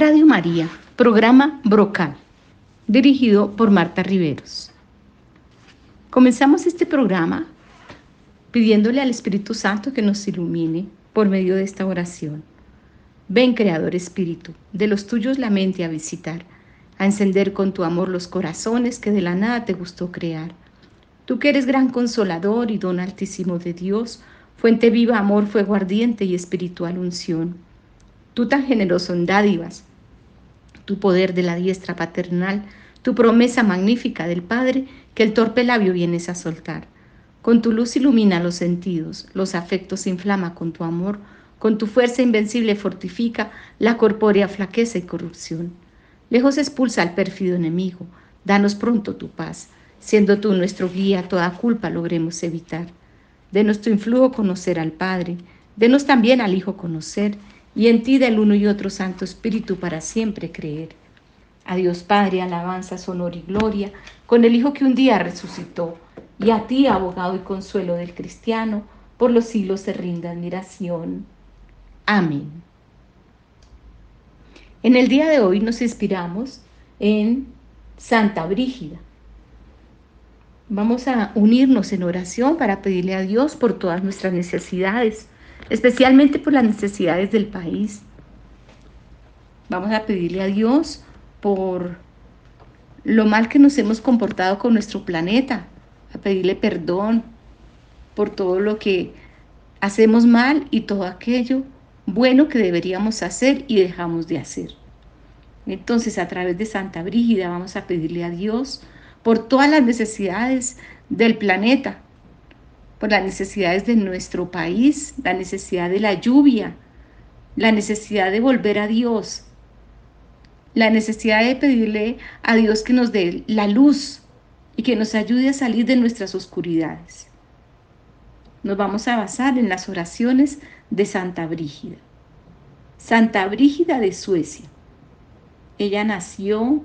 Radio María, programa Brocal, dirigido por Marta Riveros. Comenzamos este programa pidiéndole al Espíritu Santo que nos ilumine por medio de esta oración. Ven, Creador Espíritu, de los tuyos la mente a visitar, a encender con tu amor los corazones que de la nada te gustó crear. Tú que eres gran consolador y don altísimo de Dios, fuente viva, amor, fuego ardiente y espiritual unción. Tú tan generoso en dádivas, tu poder de la diestra paternal, tu promesa magnífica del Padre que el torpe labio vienes a soltar. Con tu luz ilumina los sentidos, los afectos inflama con tu amor, con tu fuerza invencible fortifica la corpórea flaqueza y corrupción. Lejos expulsa al pérfido enemigo, danos pronto tu paz, siendo tú nuestro guía, toda culpa logremos evitar. De nuestro influjo conocer al Padre, denos también al Hijo conocer, y en ti del uno y otro Santo Espíritu para siempre creer. A Dios Padre, alabanza, honor y gloria, con el Hijo que un día resucitó, y a ti, abogado y consuelo del cristiano, por los siglos se rinda admiración. Amén. En el día de hoy nos inspiramos en Santa Brígida. Vamos a unirnos en oración para pedirle a Dios por todas nuestras necesidades, especialmente por las necesidades del país. Vamos a pedirle a Dios por lo mal que nos hemos comportado con nuestro planeta, a pedirle perdón por todo lo que hacemos mal y todo aquello bueno que deberíamos hacer y dejamos de hacer. Entonces, a través de Santa Brígida vamos a pedirle a Dios por todas las necesidades del planeta, por las necesidades de nuestro país, la necesidad de la lluvia, la necesidad de volver a Dios, la necesidad de pedirle a Dios que nos dé la luz y que nos ayude a salir de nuestras oscuridades. Nos vamos a basar en las oraciones de Santa Brígida. Santa Brígida de Suecia. Ella nació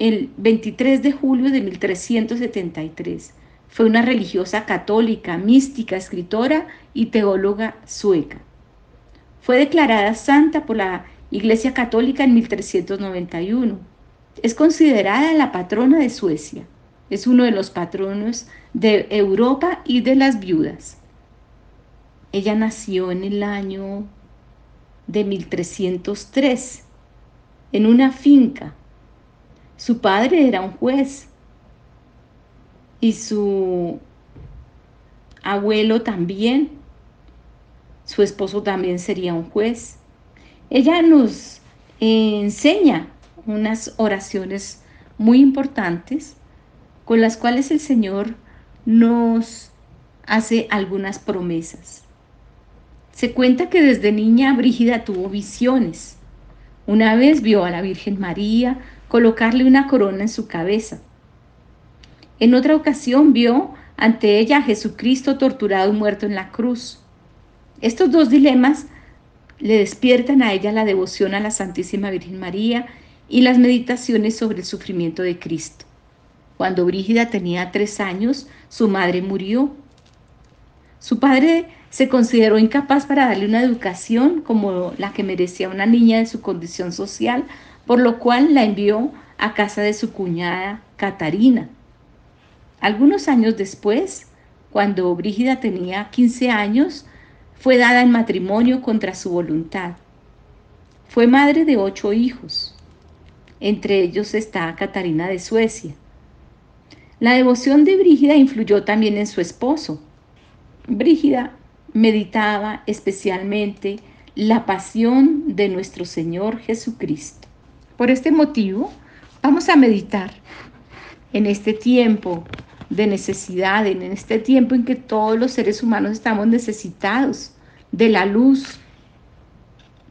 el 23 de julio de 1373. Fue una religiosa católica, mística, escritora y teóloga sueca. Fue declarada santa por la Iglesia Católica en 1391. Es considerada la patrona de Suecia. Es uno de los patronos de Europa y de las viudas. Ella nació en el año de 1303 en una finca. Su padre era un juez y su abuelo también. Su esposo también sería un juez. Ella nos enseña unas oraciones muy importantes con las cuales el Señor nos hace algunas promesas. Se cuenta que desde niña Brígida tuvo visiones. Una vez vio a la Virgen María colocarle una corona en su cabeza. En otra ocasión vio ante ella a Jesucristo torturado y muerto en la cruz. Estos dos dilemas le despiertan a ella la devoción a la Santísima Virgen María y las meditaciones sobre el sufrimiento de Cristo. Cuando Brígida tenía tres años, su madre murió. Su padre se consideró incapaz para darle una educación como la que merecía una niña de su condición social, por lo cual la envió a casa de su cuñada Catarina. Algunos años después, cuando Brígida tenía 15 años, fue dada en matrimonio contra su voluntad. Fue madre de ocho hijos. Entre ellos está Catarina de Suecia. La devoción de Brígida influyó también en su esposo. Brígida meditaba especialmente la pasión de nuestro Señor Jesucristo. Por este motivo, vamos a meditar en este tiempo de necesidad, en este tiempo en que todos los seres humanos estamos necesitados de la luz.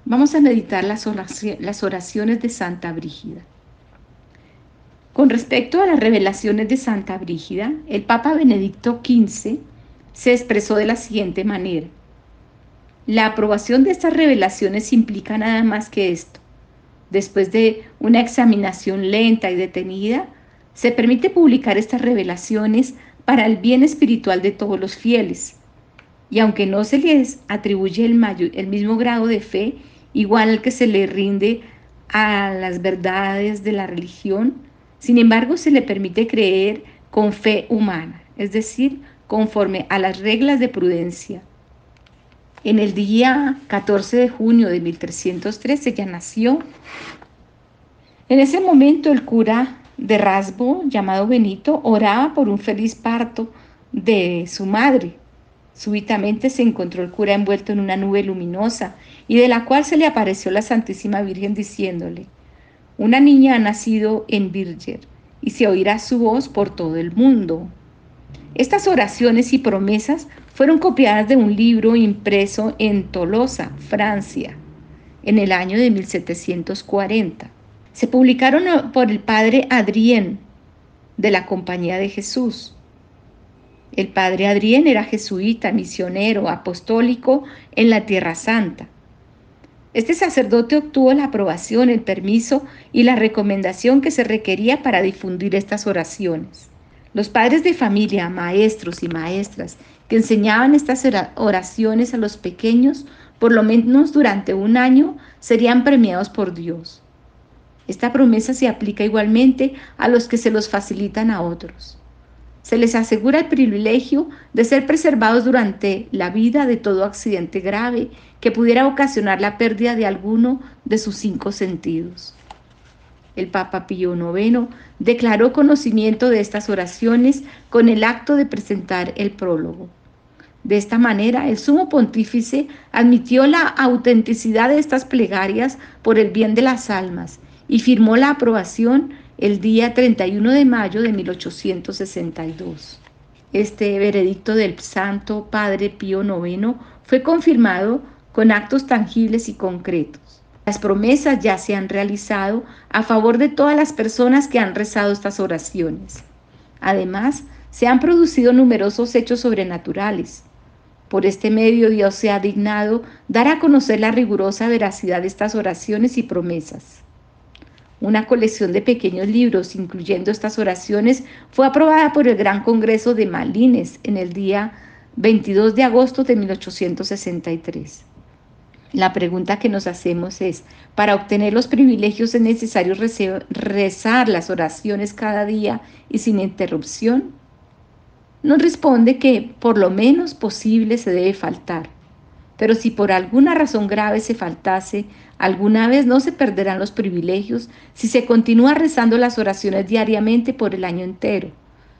Vamos a meditar las oraciones de Santa Brígida. Con respecto a las revelaciones de Santa Brígida, el Papa Benedicto XV se expresó de la siguiente manera. La aprobación de estas revelaciones implica nada más que esto. Después de una examinación lenta y detenida, se permite publicar estas revelaciones para el bien espiritual de todos los fieles. Y aunque no se les atribuye el, el mismo grado de fe, igual al que se le rinde a las verdades de la religión, sin embargo se le permite creer con fe humana, es decir, conforme a las reglas de prudencia. En el día 14 de junio de 1313 ya nació. En ese momento el cura de Rasbo, llamado Benito, oraba por un feliz parto de su madre. Súbitamente se encontró el cura envuelto en una nube luminosa y de la cual se le apareció la Santísima Virgen diciéndole, una niña ha nacido en Virger y se oirá su voz por todo el mundo. Estas oraciones y promesas fueron copiadas de un libro impreso en Tolosa, Francia, en el año de 1740. Se publicaron por el padre Adrien de la Compañía de Jesús. El padre Adrien era jesuita, misionero, apostólico en la Tierra Santa. Este sacerdote obtuvo la aprobación, el permiso y la recomendación que se requería para difundir estas oraciones. Los padres de familia, maestros y maestras que enseñaban estas oraciones a los pequeños, por lo menos durante un año, serían premiados por Dios. Esta promesa se aplica igualmente a los que se los facilitan a otros. Se les asegura el privilegio de ser preservados durante la vida de todo accidente grave que pudiera ocasionar la pérdida de alguno de sus cinco sentidos. El Papa Pío IX declaró conocimiento de estas oraciones con el acto de presentar el prólogo. De esta manera, el sumo pontífice admitió la autenticidad de estas plegarias por el bien de las almas y firmó la aprobación el día 31 de mayo de 1862. Este veredicto del Santo Padre Pío IX fue confirmado con actos tangibles y concretos. Las promesas ya se han realizado a favor de todas las personas que han rezado estas oraciones. Además, se han producido numerosos hechos sobrenaturales. Por este medio Dios se ha dignado dar a conocer la rigurosa veracidad de estas oraciones y promesas. Una colección de pequeños libros, incluyendo estas oraciones, fue aprobada por el Gran Congreso de Malines en el día 22 de agosto de 1863. La pregunta que nos hacemos es, ¿para obtener los privilegios es necesario rezar las oraciones cada día y sin interrupción? Nos responde que por lo menos posible se debe faltar. Pero si por alguna razón grave se faltase, alguna vez no se perderán los privilegios si se continúa rezando las oraciones diariamente por el año entero,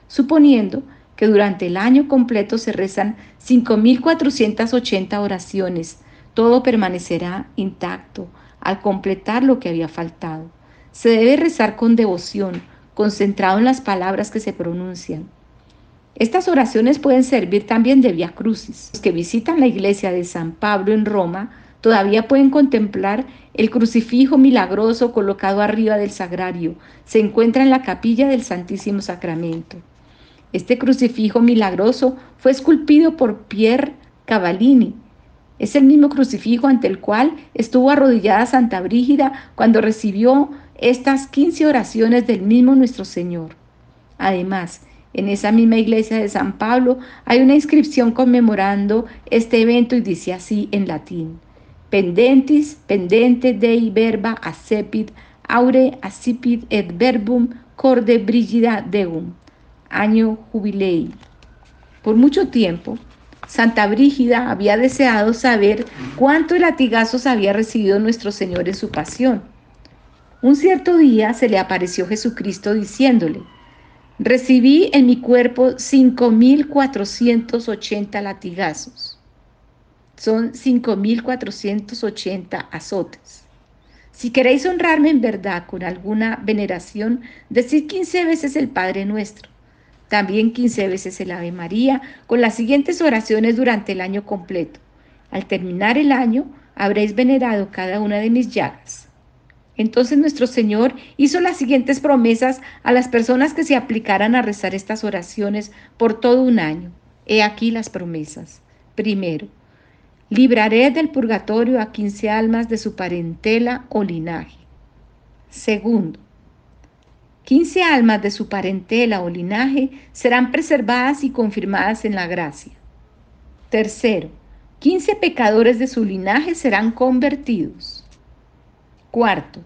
suponiendo que durante el año completo se rezan 5.480 oraciones, todo permanecerá intacto al completar lo que había faltado. Se debe rezar con devoción, concentrado en las palabras que se pronuncian. Estas oraciones pueden servir también de vía crucis. Los que visitan la iglesia de San Pablo en Roma todavía pueden contemplar el crucifijo milagroso colocado arriba del sagrario. Se encuentra en la capilla del Santísimo Sacramento. Este crucifijo milagroso fue esculpido por Pierre Cavallini. Es el mismo crucifijo ante el cual estuvo arrodillada Santa Brígida cuando recibió estas 15 oraciones del mismo nuestro Señor. Además, en esa misma iglesia de San Pablo hay una inscripción conmemorando este evento y dice así en latín: Pendentis, pendente dei verba accepit, aure accipit et verbum corde brigida deum. Año jubilei. Por mucho tiempo, Santa Brígida había deseado saber cuántos latigazos había recibido nuestro Señor en su pasión. Un cierto día se le apareció Jesucristo diciéndole, Recibí en mi cuerpo 5.480 latigazos. Son 5.480 azotes. Si queréis honrarme en verdad con alguna veneración, decid 15 veces el Padre nuestro. También 15 veces el Ave María, con las siguientes oraciones durante el año completo. Al terminar el año, habréis venerado cada una de mis llagas. Entonces nuestro Señor hizo las siguientes promesas a las personas que se aplicaran a rezar estas oraciones por todo un año. He aquí las promesas. Primero, libraré del purgatorio a quince almas de su parentela o linaje. Segundo, quince almas de su parentela o linaje serán preservadas y confirmadas en la gracia. Tercero, quince pecadores de su linaje serán convertidos. Cuarto,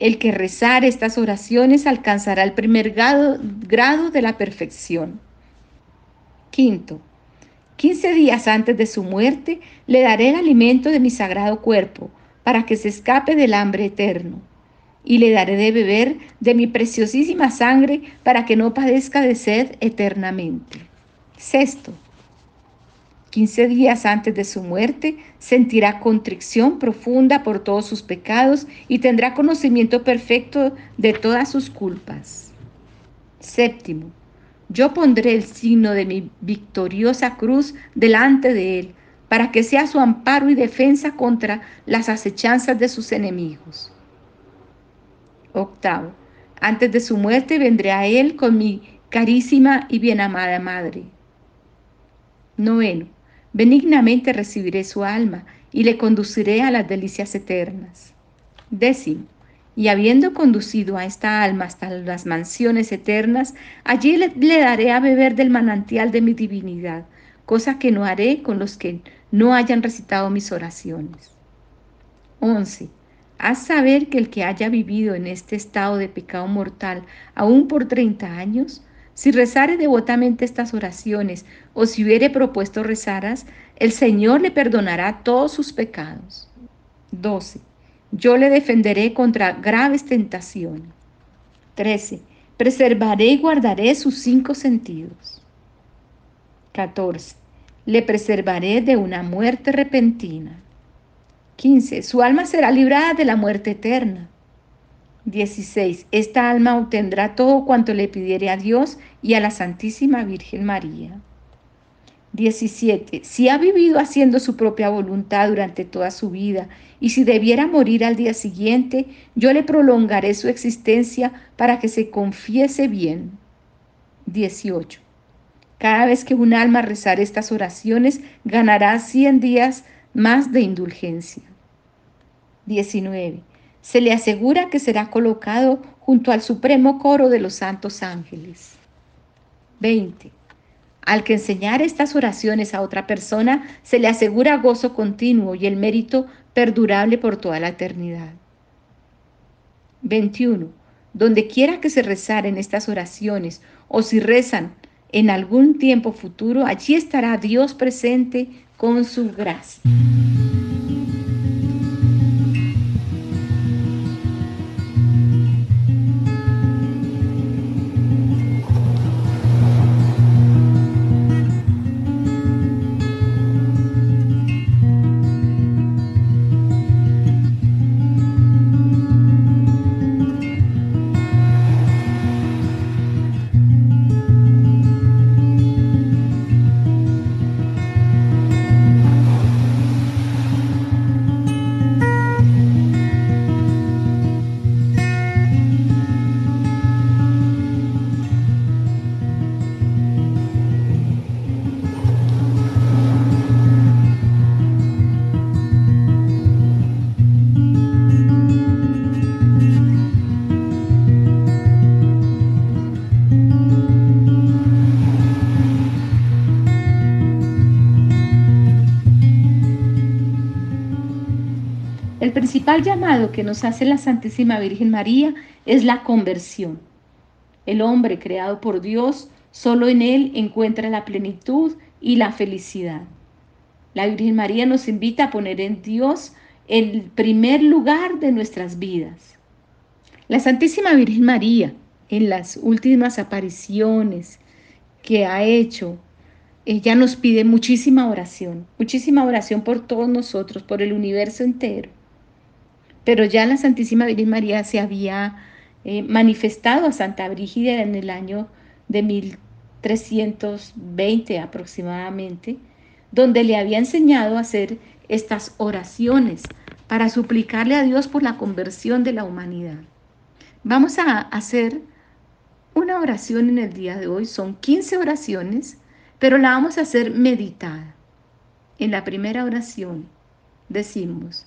El que rezar estas oraciones alcanzará el primer grado, grado de la perfección. Quinto, 15 días antes de su muerte le daré el alimento de mi sagrado cuerpo para que se escape del hambre eterno. Y le daré de beber de mi preciosísima sangre para que no padezca de sed eternamente. Sexto, 15 días antes de su muerte, sentirá contrición profunda por todos sus pecados y tendrá conocimiento perfecto de todas sus culpas. Séptimo, yo pondré el signo de mi victoriosa cruz delante de él, para que sea su amparo y defensa contra las acechanzas de sus enemigos. Octavo, antes de su muerte vendré a él con mi carísima y bien amada madre. Noveno, Benignamente recibiré su alma y le conduciré a las delicias eternas. Décimo. Y habiendo conducido a esta alma hasta las mansiones eternas, allí le, le, daré a beber del manantial de mi divinidad, cosa que no haré con los que no hayan recitado mis oraciones. 11. Haz saber que el que haya vivido en este estado de pecado mortal aún por 30 años, si rezare devotamente estas oraciones o si hubiere propuesto rezaras, el Señor le perdonará todos sus pecados. 12. Yo le defenderé contra graves tentaciones. 13. Preservaré y guardaré sus cinco sentidos. 14. Le preservaré de una muerte repentina. 15. Su alma será librada de la muerte eterna. 16. Esta alma obtendrá todo cuanto le pidiere a Dios y a la Santísima Virgen María. 17. Si ha vivido haciendo su propia voluntad durante toda su vida y si debiera morir al día siguiente, yo le prolongaré su existencia para que se confiese bien. 18. Cada vez que un alma rezar estas oraciones, ganará 100 días más de indulgencia. 19 se le asegura que será colocado junto al supremo coro de los santos ángeles. 20. Al que enseñar estas oraciones a otra persona, se le asegura gozo continuo y el mérito perdurable por toda la eternidad. 21. Donde quiera que se rezaren estas oraciones o si rezan en algún tiempo futuro, allí estará Dios presente con su gracia. Principal llamado que nos hace la Santísima Virgen María es la conversión. El hombre creado por Dios, solo en Él encuentra la plenitud y la felicidad. La Virgen María nos invita a poner en Dios el primer lugar de nuestras vidas. La Santísima Virgen María, en las últimas apariciones que ha hecho, ella nos pide muchísima oración, muchísima oración por todos nosotros, por el universo entero pero ya la Santísima Virgen María se había eh, manifestado a Santa Brígida en el año de 1320 aproximadamente, donde le había enseñado a hacer estas oraciones para suplicarle a Dios por la conversión de la humanidad. Vamos a hacer una oración en el día de hoy, son 15 oraciones, pero la vamos a hacer meditada. En la primera oración decimos,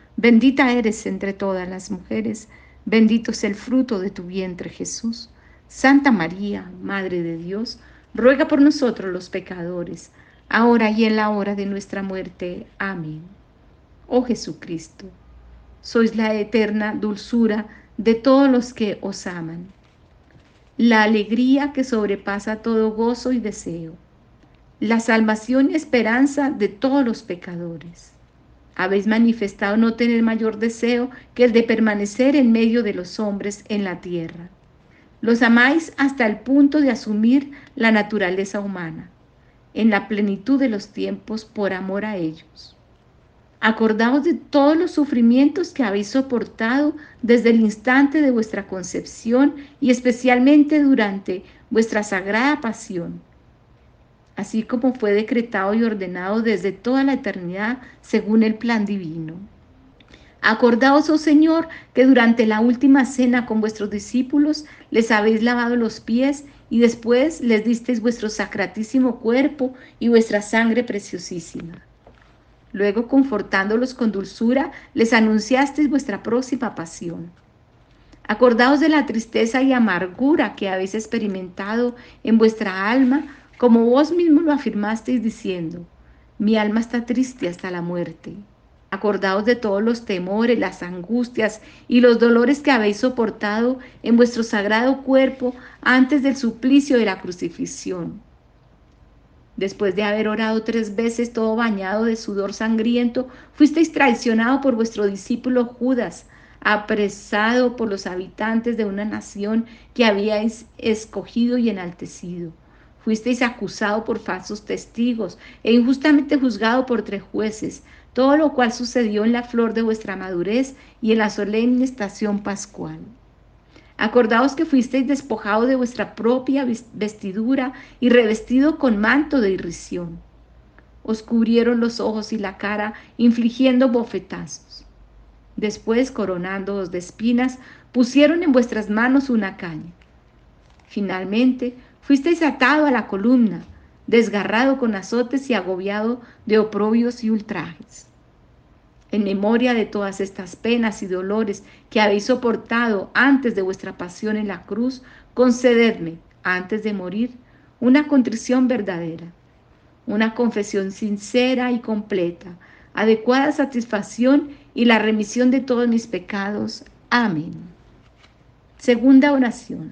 bendita eres entre todas las mujeres, bendito es el fruto de tu vientre Jesús. Santa María, Madre de Dios, ruega por nosotros los pecadores, ahora y en la hora de nuestra muerte. Amén. Oh Jesucristo sois la eterna dulzura de todos los que os aman, la alegría que sobrepasa todo gozo y deseo, la salvación y esperanza de todos los pecadores. Habéis manifestado no tener mayor deseo que el de permanecer en medio de los hombres en la tierra. Los amáis hasta el punto de asumir la naturaleza humana, en la plenitud de los tiempos por amor a ellos. Acordaos de todos los sufrimientos que habéis soportado desde el instante de vuestra concepción y especialmente durante vuestra sagrada pasión, así como fue decretado y ordenado desde toda la eternidad según el plan divino. Acordaos, oh Señor, que durante la última cena con vuestros discípulos les habéis lavado los pies y después les disteis vuestro sacratísimo cuerpo y vuestra sangre preciosísima. Luego, confortándolos con dulzura, les anunciasteis vuestra próxima pasión. Acordaos de la tristeza y amargura que habéis experimentado en vuestra alma, como vos mismo lo afirmasteis diciendo, mi alma está triste hasta la muerte. Acordaos de todos los temores, las angustias y los dolores que habéis soportado en vuestro sagrado cuerpo antes del suplicio de la crucifixión Después de haber orado tres veces todo bañado de sudor sangriento, fuisteis traicionado por vuestro discípulo Judas, apresado por los habitantes de una nación que habíais escogido y enaltecido. Fuisteis acusado por falsos testigos e injustamente juzgado por tres jueces, todo lo cual sucedió en la flor de vuestra madurez y en la solemne estación pascual. Acordaos que fuisteis despojado de vuestra propia vestidura y revestido con manto de irrisión. Os cubrieron los ojos y la cara, infligiendo bofetazos. Después, coronándoos de espinas, pusieron en vuestras manos una caña. Finalmente, fuisteis atado a la columna, desgarrado con azotes y agobiado de oprobios y ultrajes en memoria de todas estas penas y dolores que habéis soportado antes de vuestra pasión en la cruz, concededme, antes de morir, una contrición verdadera, una confesión sincera y completa, adecuada satisfacción y la remisión de todos mis pecados. Amén. Segunda oración.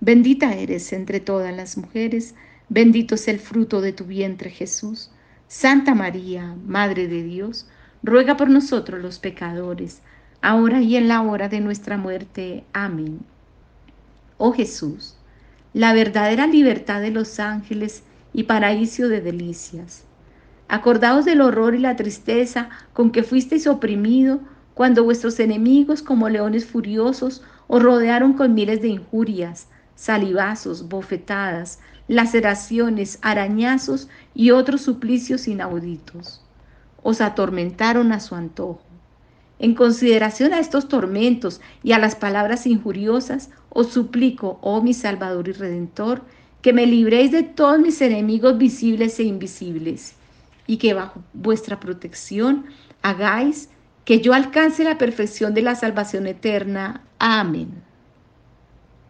bendita eres entre todas las mujeres, bendito es el fruto de tu vientre Jesús. Santa María, Madre de Dios, ruega por nosotros los pecadores, ahora y en la hora de nuestra muerte. Amén. Oh Jesús, la verdadera libertad de los ángeles y paraíso de delicias. Acordaos del horror y la tristeza con que fuisteis oprimido cuando vuestros enemigos como leones furiosos os rodearon con miles de injurias, salivazos, bofetadas, laceraciones, arañazos y otros suplicios inauditos os atormentaron a su antojo. En consideración a estos tormentos y a las palabras injuriosas, os suplico, oh mi Salvador y Redentor, que me libréis de todos mis enemigos visibles e invisibles, y que bajo vuestra protección hagáis que yo alcance la perfección de la salvación eterna. Amén.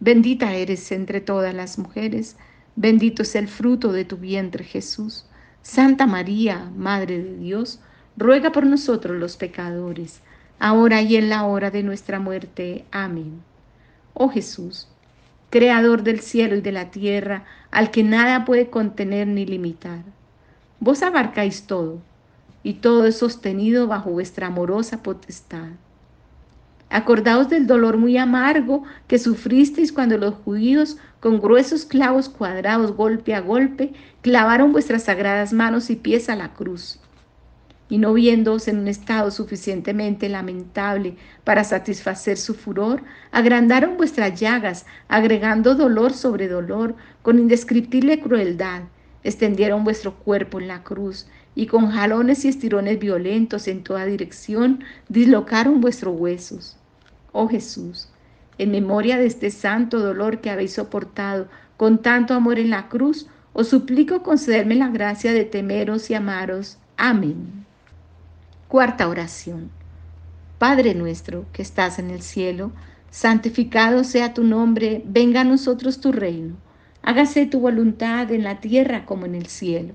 bendita eres entre todas las mujeres, bendito es el fruto de tu vientre Jesús. Santa María, Madre de Dios, ruega por nosotros los pecadores, ahora y en la hora de nuestra muerte. Amén. Oh Jesús, Creador del cielo y de la tierra, al que nada puede contener ni limitar. Vos abarcáis todo, y todo es sostenido bajo vuestra amorosa potestad. Acordaos del dolor muy amargo que sufristeis cuando los judíos, con gruesos clavos cuadrados golpe a golpe, clavaron vuestras sagradas manos y pies a la cruz. Y no viéndoos en un estado suficientemente lamentable para satisfacer su furor, agrandaron vuestras llagas, agregando dolor sobre dolor, con indescriptible crueldad. Extendieron vuestro cuerpo en la cruz y con jalones y estirones violentos en toda dirección dislocaron vuestros huesos. Oh Jesús, en memoria de este santo dolor que habéis soportado con tanto amor en la cruz, os suplico concederme la gracia de temeros y amaros. Amén. Cuarta oración. Padre nuestro que estás en el cielo, santificado sea tu nombre, venga a nosotros tu reino. Hágase tu voluntad en la tierra como en el cielo.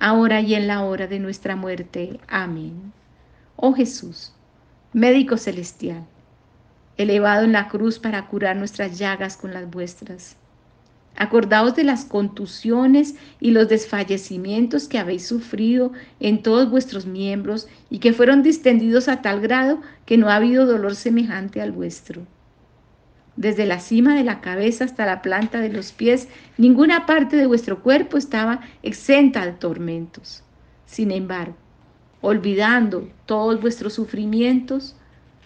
ahora y en la hora de nuestra muerte. Amén. Oh Jesús, médico celestial, elevado en la cruz para curar nuestras llagas con las vuestras. Acordaos de las contusiones y los desfallecimientos que habéis sufrido en todos vuestros miembros y que fueron distendidos a tal grado que no ha habido dolor semejante al vuestro. Desde la cima de la cabeza hasta la planta de los pies, ninguna parte de vuestro cuerpo estaba exenta de tormentos. Sin embargo, olvidando todos vuestros sufrimientos,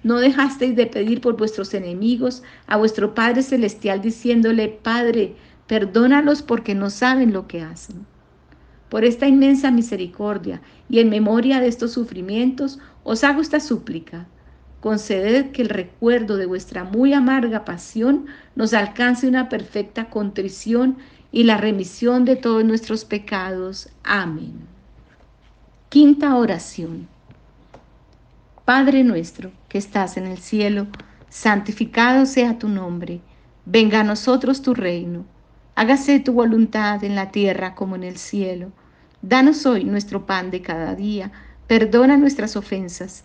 no dejasteis de pedir por vuestros enemigos a vuestro Padre Celestial diciéndole, Padre, perdónalos porque no saben lo que hacen. Por esta inmensa misericordia y en memoria de estos sufrimientos, os hago esta súplica conceded que el recuerdo de vuestra muy amarga pasión nos alcance una perfecta contrición y la remisión de todos nuestros pecados. Amén. Quinta oración. Padre nuestro que estás en el cielo, santificado sea tu nombre, venga a nosotros tu reino, hágase tu voluntad en la tierra como en el cielo. Danos hoy nuestro pan de cada día, perdona nuestras ofensas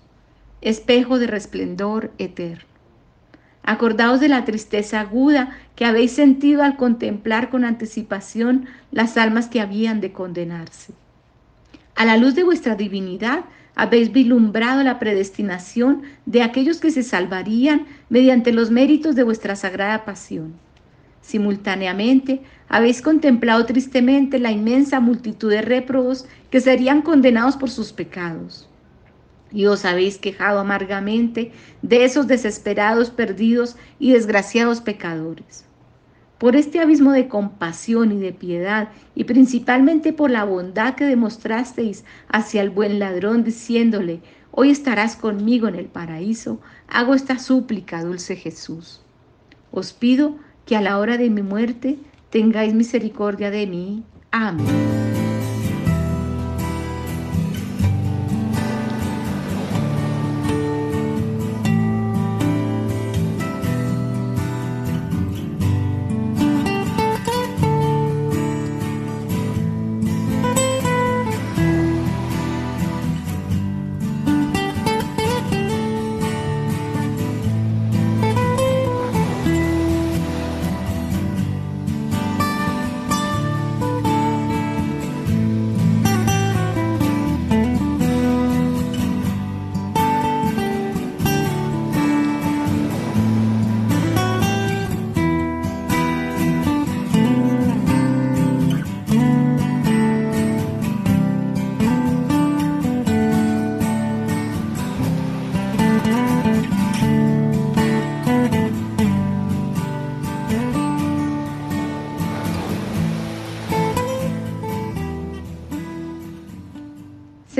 espejo de resplendor eterno. Acordaos de la tristeza aguda que habéis sentido al contemplar con anticipación las almas que habían de condenarse. A la luz de vuestra divinidad habéis vislumbrado la predestinación de aquellos que se salvarían mediante los méritos de vuestra sagrada pasión. Simultáneamente habéis contemplado tristemente la inmensa multitud de réprobos que serían condenados por sus pecados y os habéis quejado amargamente de esos desesperados, perdidos y desgraciados pecadores. Por este abismo de compasión y de piedad, y principalmente por la bondad que demostrasteis hacia el buen ladrón, diciéndole, hoy estarás conmigo en el paraíso, hago esta súplica, dulce Jesús. Os pido que a la hora de mi muerte tengáis misericordia de mí. Amén.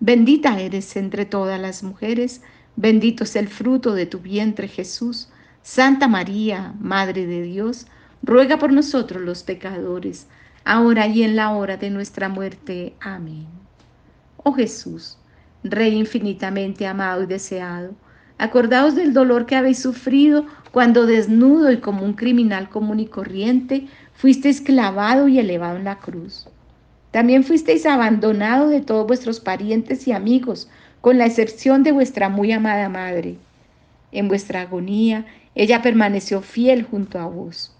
bendita eres entre todas las mujeres, bendito es el fruto de tu vientre Jesús. Santa María, Madre de Dios, ruega por nosotros los pecadores, ahora y en la hora de nuestra muerte. Amén. Oh Jesús, Rey infinitamente amado y deseado, acordaos del dolor que habéis sufrido cuando desnudo y como un criminal común y corriente fuisteis clavado y elevado en la cruz. También fuisteis abandonado de todos vuestros parientes y amigos, con la excepción de vuestra muy amada madre. En vuestra agonía, ella permaneció fiel junto a vos.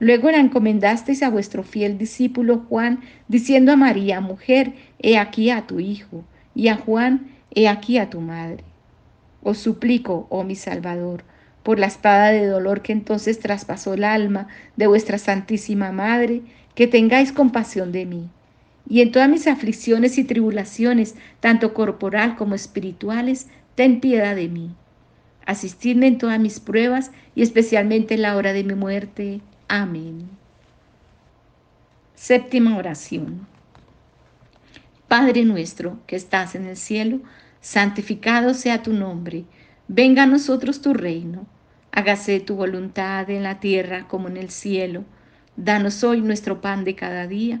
Luego la encomendasteis a vuestro fiel discípulo Juan, diciendo a María, mujer, he aquí a tu hijo, y a Juan, he aquí a tu madre. Os suplico, oh mi Salvador, por la espada de dolor que entonces traspasó el alma de vuestra Santísima Madre, que tengáis compasión de mí. Y en todas mis aflicciones y tribulaciones, tanto corporal como espirituales, ten piedad de mí. Asistidme en todas mis pruebas y especialmente en la hora de mi muerte. Amén. Séptima oración. Padre nuestro que estás en el cielo, santificado sea tu nombre, venga a nosotros tu reino Hágase tu voluntad en la tierra como en el cielo. Danos hoy nuestro pan de cada día.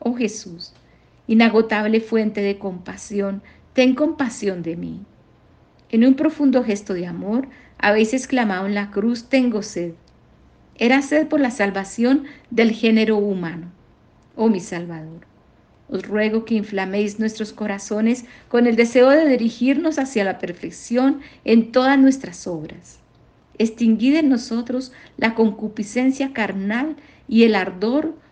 Oh Jesús, inagotable fuente de compasión, ten compasión de mí. En un profundo gesto de amor, habéis exclamado en la cruz, tengo sed. Era sed por la salvación del género humano. Oh mi Salvador, os ruego que inflaméis nuestros corazones con el deseo de dirigirnos hacia la perfección en todas nuestras obras extinguid en nosotros la concupiscencia carnal y el ardor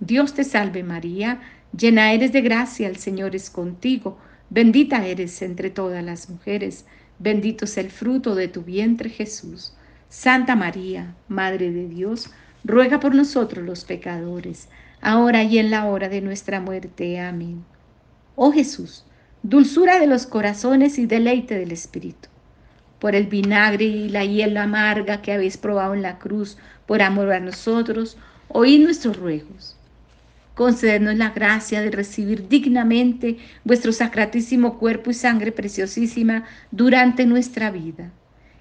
Dios te salve María, llena eres de gracia, el Señor es contigo, bendita eres entre todas las mujeres, bendito es el fruto de tu vientre Jesús. Santa María, Madre de Dios, ruega por nosotros los pecadores, ahora y en la hora de nuestra muerte. Amén. Oh Jesús, dulzura de los corazones y deleite del Espíritu por el vinagre y la hiel amarga que habéis probado en la cruz, por amor a nosotros, oíd nuestros ruegos. Concedednos la gracia de recibir dignamente vuestro sacratísimo cuerpo y sangre preciosísima durante nuestra vida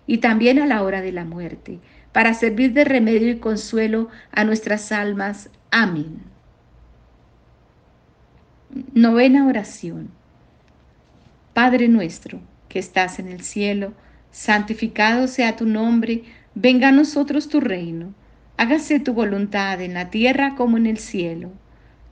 y también a la hora de la muerte, para servir de remedio y consuelo a nuestras almas. Amén. Novena oración. Padre nuestro, que estás en el cielo, santificado sea tu nombre, venga a nosotros tu reino, hágase tu voluntad en la tierra como en el cielo.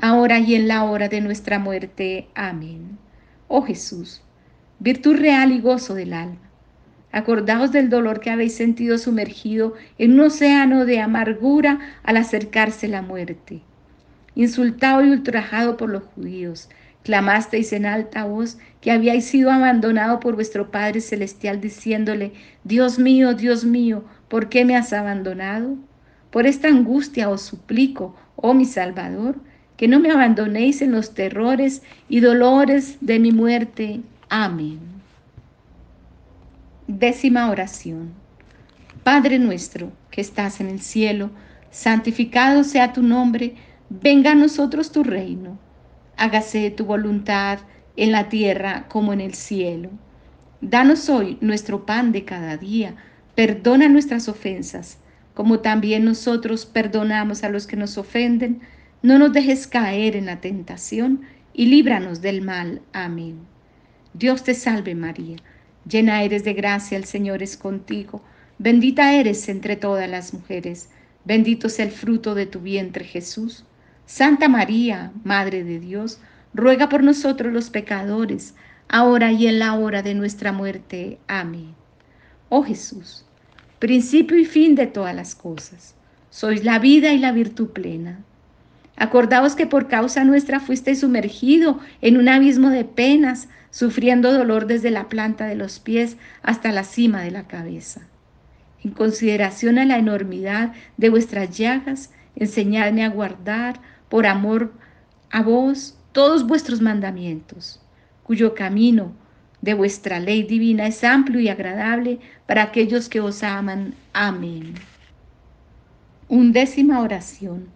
ahora y en la hora de nuestra muerte. Amén. Oh Jesús, virtud real y gozo del alma, Acordaos del dolor que habéis sentido sumergido en un océano de amargura al acercarse la muerte. Insultado y ultrajado por los judíos, clamasteis en alta voz que habíais sido abandonado por vuestro Padre Celestial, diciéndole, Dios mío, Dios mío, ¿por qué me has abandonado? Por esta angustia os suplico, oh mi Salvador, que no me abandonéis en los terrores y dolores de mi muerte. Amén. Décima oración. Padre nuestro que estás en el cielo, santificado sea tu nombre, venga a nosotros tu reino, hágase tu voluntad en la tierra como en el cielo. Danos hoy nuestro pan de cada día, perdona nuestras ofensas, como también nosotros perdonamos a los que nos ofenden no nos dejes caer en la tentación y líbranos del mal. Amén. Dios te salve María, llena eres de gracia, el Señor es contigo, bendita eres entre todas las mujeres, bendito es el fruto de tu vientre Jesús. Santa María, Madre de Dios, ruega por nosotros los pecadores, ahora y en la hora de nuestra muerte. Amén. Oh Jesús, principio y fin de todas las cosas, sois la vida y la virtud plena. Acordaos que por causa nuestra fuiste sumergido en un abismo de penas, sufriendo dolor desde la planta de los pies hasta la cima de la cabeza. En consideración a la enormidad de vuestras llagas, enseñadme a guardar, por amor a vos, todos vuestros mandamientos, cuyo camino de vuestra ley divina es amplio y agradable para aquellos que os aman. Amén. Undécima oración.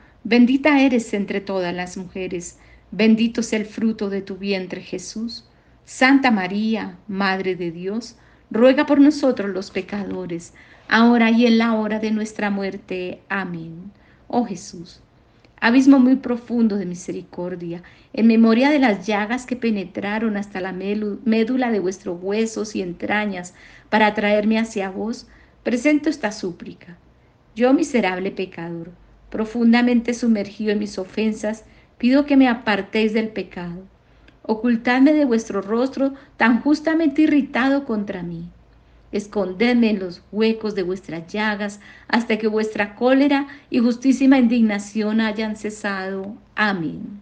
Bendita eres entre todas las mujeres, bendito es el fruto de tu vientre Jesús. Santa María, Madre de Dios, ruega por nosotros los pecadores, ahora y en la hora de nuestra muerte. Amén. Oh Jesús, abismo muy profundo de misericordia, en memoria de las llagas que penetraron hasta la médula de vuestros huesos y entrañas para traerme hacia vos, presento esta súplica. Yo, miserable pecador, profundamente sumergido en mis ofensas, pido que me apartéis del pecado. Ocultadme de vuestro rostro tan justamente irritado contra mí. Escondedme en los huecos de vuestras llagas hasta que vuestra cólera y justísima indignación hayan cesado. Amén.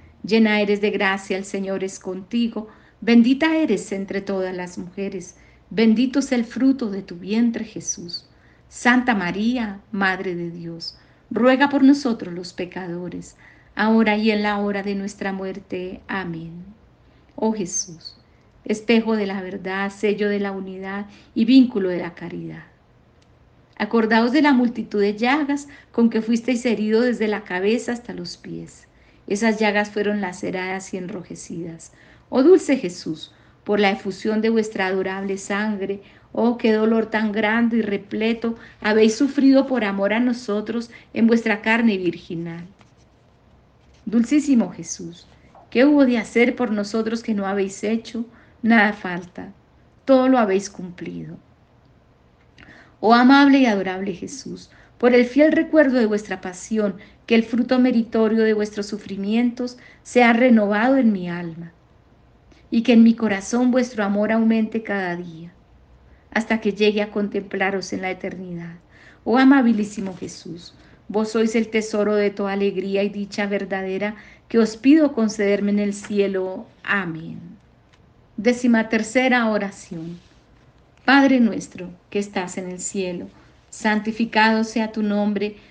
Llena eres de gracia, el Señor es contigo, bendita eres entre todas las mujeres, bendito es el fruto de tu vientre Jesús. Santa María, Madre de Dios, ruega por nosotros los pecadores, ahora y en la hora de nuestra muerte. Amén. Oh Jesús, espejo de la verdad, sello de la unidad y vínculo de la caridad. Acordaos de la multitud de llagas con que fuisteis herido desde la cabeza hasta los pies. Esas llagas fueron laceradas y enrojecidas. Oh dulce Jesús, por la efusión de vuestra adorable sangre, oh qué dolor tan grande y repleto habéis sufrido por amor a nosotros en vuestra carne virginal. Dulcísimo Jesús, ¿qué hubo de hacer por nosotros que no habéis hecho? Nada falta, todo lo habéis cumplido. Oh amable y adorable Jesús, por el fiel recuerdo de vuestra pasión, que el fruto meritorio de vuestros sufrimientos sea renovado en mi alma, y que en mi corazón vuestro amor aumente cada día, hasta que llegue a contemplaros en la eternidad. Oh amabilísimo Jesús, vos sois el tesoro de toda alegría y dicha verdadera que os pido concederme en el cielo. Amén. Décima tercera oración. Padre nuestro que estás en el cielo, santificado sea tu nombre,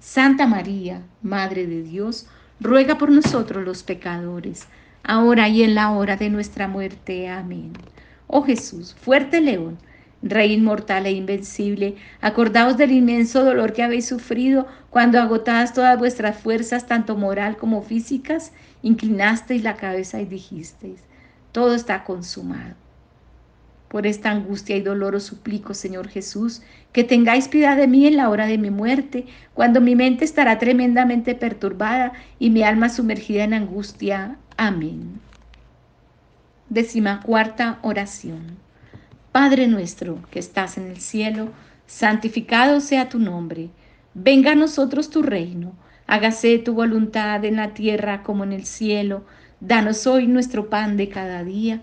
Santa María, Madre de Dios, ruega por nosotros los pecadores, ahora y en la hora de nuestra muerte. Amén. Oh Jesús, fuerte león, Rey inmortal e invencible, acordaos del inmenso dolor que habéis sufrido cuando agotadas todas vuestras fuerzas, tanto moral como físicas, inclinasteis la cabeza y dijisteis, todo está consumado. Por esta angustia y dolor os suplico, Señor Jesús, que tengáis piedad de mí en la hora de mi muerte, cuando mi mente estará tremendamente perturbada y mi alma sumergida en angustia. Amén. Décima cuarta oración. Padre nuestro que estás en el cielo, santificado sea tu nombre. Venga a nosotros tu reino. Hágase tu voluntad en la tierra como en el cielo. Danos hoy nuestro pan de cada día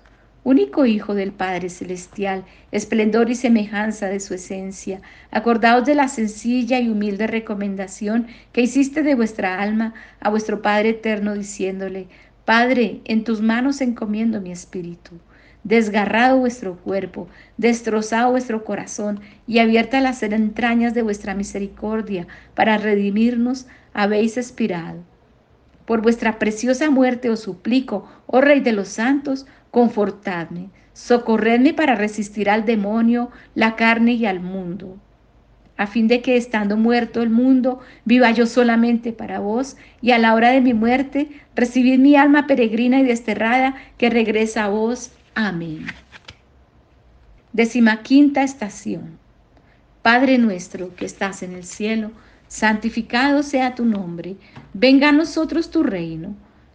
único Hijo del Padre Celestial, esplendor y semejanza de su esencia, acordaos de la sencilla y humilde recomendación que hiciste de vuestra alma a vuestro Padre eterno, diciéndole, Padre, en tus manos encomiendo mi espíritu. Desgarrado vuestro cuerpo, destrozado vuestro corazón y abierta las entrañas de vuestra misericordia para redimirnos, habéis expirado. Por vuestra preciosa muerte os suplico, oh Rey de los santos, confortadme, socorredme para resistir al demonio, la carne y al mundo, a fin de que estando muerto el mundo, viva yo solamente para vos, y a la hora de mi muerte, recibid mi alma peregrina y desterrada que regresa a vos. Amén. Décima quinta estación. Padre nuestro que estás en el cielo, santificado sea tu nombre, venga a nosotros tu reino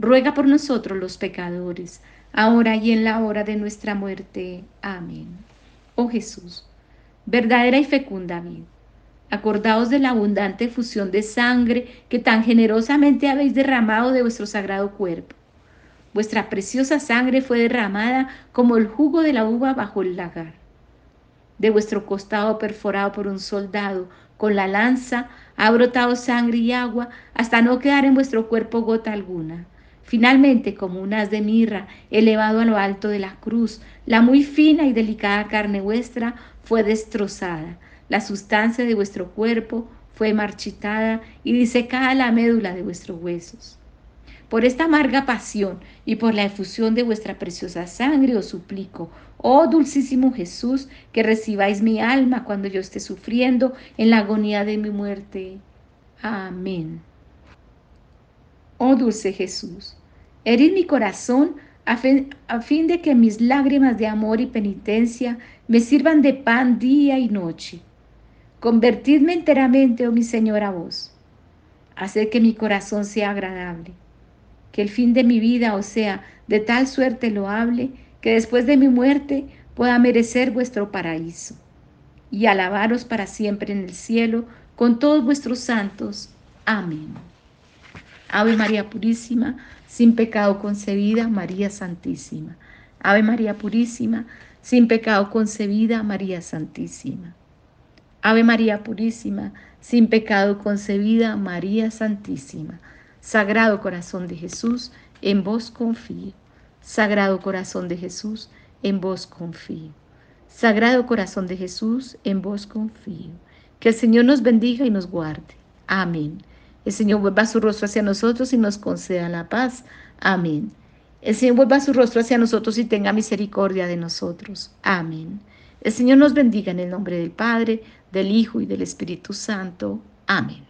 ruega por nosotros los pecadores, ahora y en la hora de nuestra muerte. Amén. Oh Jesús, verdadera y fecunda vida, acordaos de la abundante fusión de sangre que tan generosamente habéis derramado de vuestro sagrado cuerpo. Vuestra preciosa sangre fue derramada como el jugo de la uva bajo el lagar. De vuestro costado perforado por un soldado con la lanza ha brotado sangre y agua hasta no quedar en vuestro cuerpo gota alguna Finalmente, como un haz de mirra elevado a lo alto de la cruz, la muy fina y delicada carne vuestra fue destrozada, la sustancia de vuestro cuerpo fue marchitada y disecada la médula de vuestros huesos. Por esta amarga pasión y por la efusión de vuestra preciosa sangre os suplico, oh dulcísimo Jesús, que recibáis mi alma cuando yo esté sufriendo en la agonía de mi muerte. Amén. Oh dulce Jesús, herid mi corazón a fin, de que mis lágrimas de amor y penitencia me sirvan de pan día y noche. Convertidme enteramente, oh mi Señor, a vos. Haced que mi corazón sea agradable que el fin de mi vida o sea de tal suerte loable que después de mi muerte pueda merecer vuestro paraíso y alabaros para siempre en el cielo con todos vuestros santos. Amén. Ave María Purísima, sin pecado concebida, María Santísima. Ave María Purísima, sin pecado concebida, María Santísima. Ave María Purísima, sin pecado concebida, María Santísima. Sagrado corazón de Jesús, en vos confío. Sagrado corazón de Jesús, en vos confío. Sagrado corazón de Jesús, en vos confío. Que el Señor nos bendiga y nos guarde. Amén. El Señor vuelva su rostro hacia nosotros y nos conceda la paz. Amén. El Señor vuelva su rostro hacia nosotros y tenga misericordia de nosotros. Amén. El Señor nos bendiga en el nombre del Padre, del Hijo y del Espíritu Santo. Amén.